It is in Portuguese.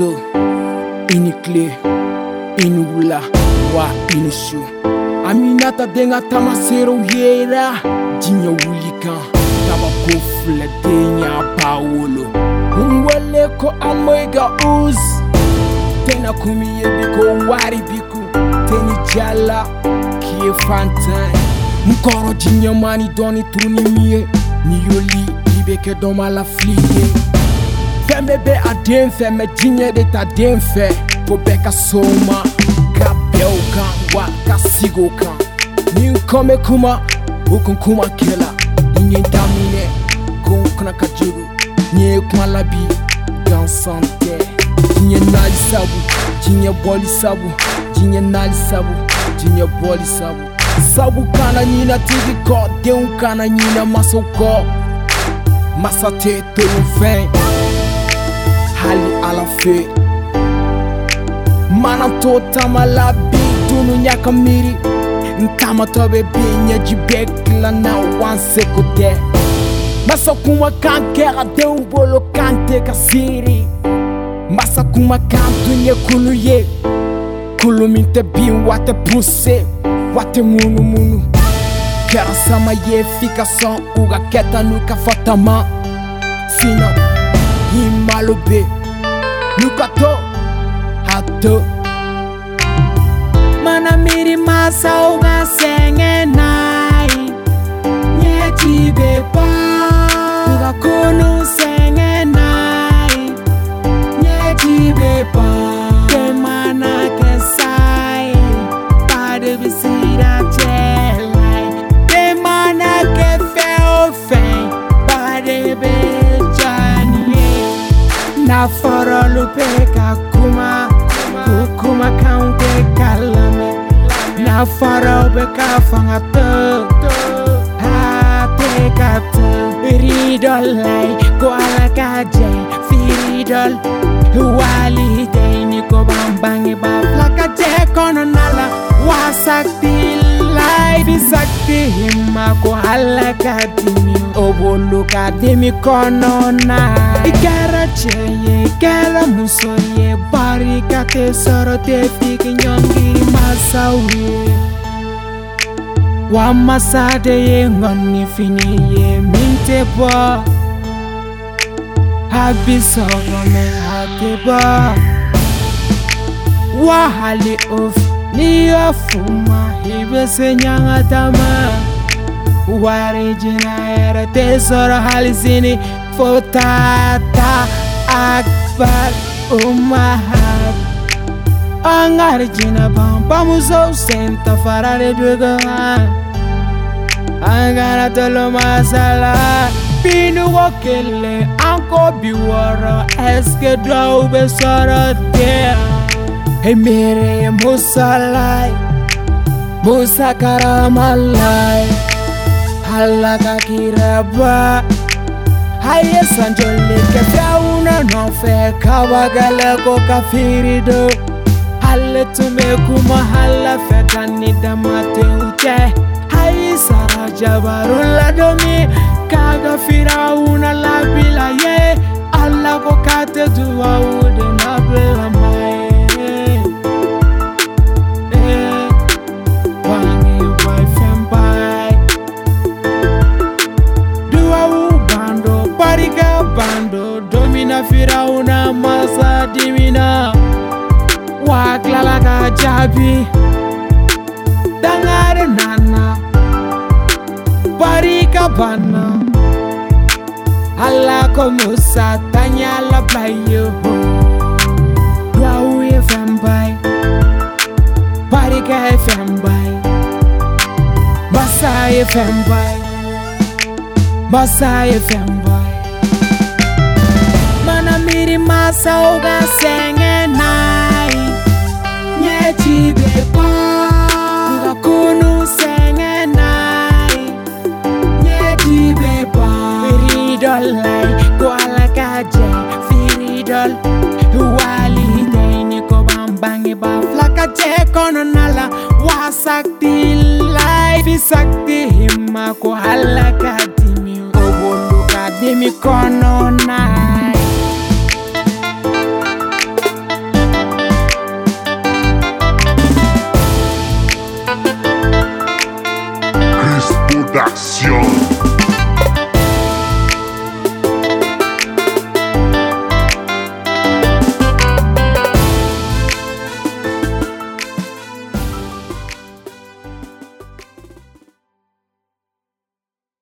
so ini kile ini wula wa ini su aminata den ka tamaserew yera diɲɛ wuli kan tabako filɛ den y'a ba wolo n wele ko uz tena kumi ye bi ko wari biku teni jala kie fantan n kɔrɔ diɲɛmani dɔɔni tuguni min ye ni yoli i be kɛ dɔ ma la fili bɛɛ bɛ a den fɛ mɛ diɲɛ de ta den fɛ ko bɛɛ ka so ma ka bɛɛ o kan wa ka sigi o kan ni n kɔn bɛ kuma o kun kuma kɛla n ye daminɛ ko n kana ka jugu n ye kuma labi gansan tɛ diɲɛ nali sabu diɲɛ bɔli sabu. Diɲɛ nali sabu diɲɛ bɔli sabu. Sabu kana ɲina tigi kɔ denw kana ɲina masaw kɔ masa tɛ tolon fɛn hali ala fe mana to tama la bi dunu ɲaka miiri n tamatɔ bɛ bi ɲɛji bɛɛ kilana wan seko tɛ masa kuma kan kɛra denw bolo kan tɛ ka siiri masa kuma kan tun ye kulu ye. Kulu min tɛ bin wa puse wa tɛ munumunu kɛra sama ye fi ka sɔn u ka kɛta n'u ka fɔta ma Himalobe Lukato Hato. Manamiri Masauga peka kuma kuma kaunte kalame. Na farao be ka fanga to. Ha te ka to ridol lai ko ala ka je firidol wali te ni ko bambang ba plaka je kono nala. Wasakti lai bisakti himma ko ala oboloka dị mikono na ikara chenye ikara musonye barika te soro te fiki nyongiri masawe. Wa masade ye ngoni fini ye minte bo. Habi soro me hake bo. Wahali of ni ofuma ibese nyanga tamaa Guaridina era tesouro, Halizine, Fotata, Akbar, Umahab. Angaridina, vamos ao senta, farare do Angara tolo masala, pinu wokele anko biwara, eske dau besara te. Emere musalai, musakarama lai alla halakakiraba haye sanjolike frauna nofe kawagaleko kafirido. Halle tumekuma halla fetani damate uce hayi sara jabarulla domi kaga firauna labila ye. Alla ko kate duwaude nabelama wapi dangare nana barika bana. Ala como satanya la playo yau fm bai barika fm bai basa fm bai basa fm bai mana miri masa oga sengena girl walihideyni kobam bangiba flakache kononala wasakti laifi sakti himma ko halakadimi oboluka dimi kononala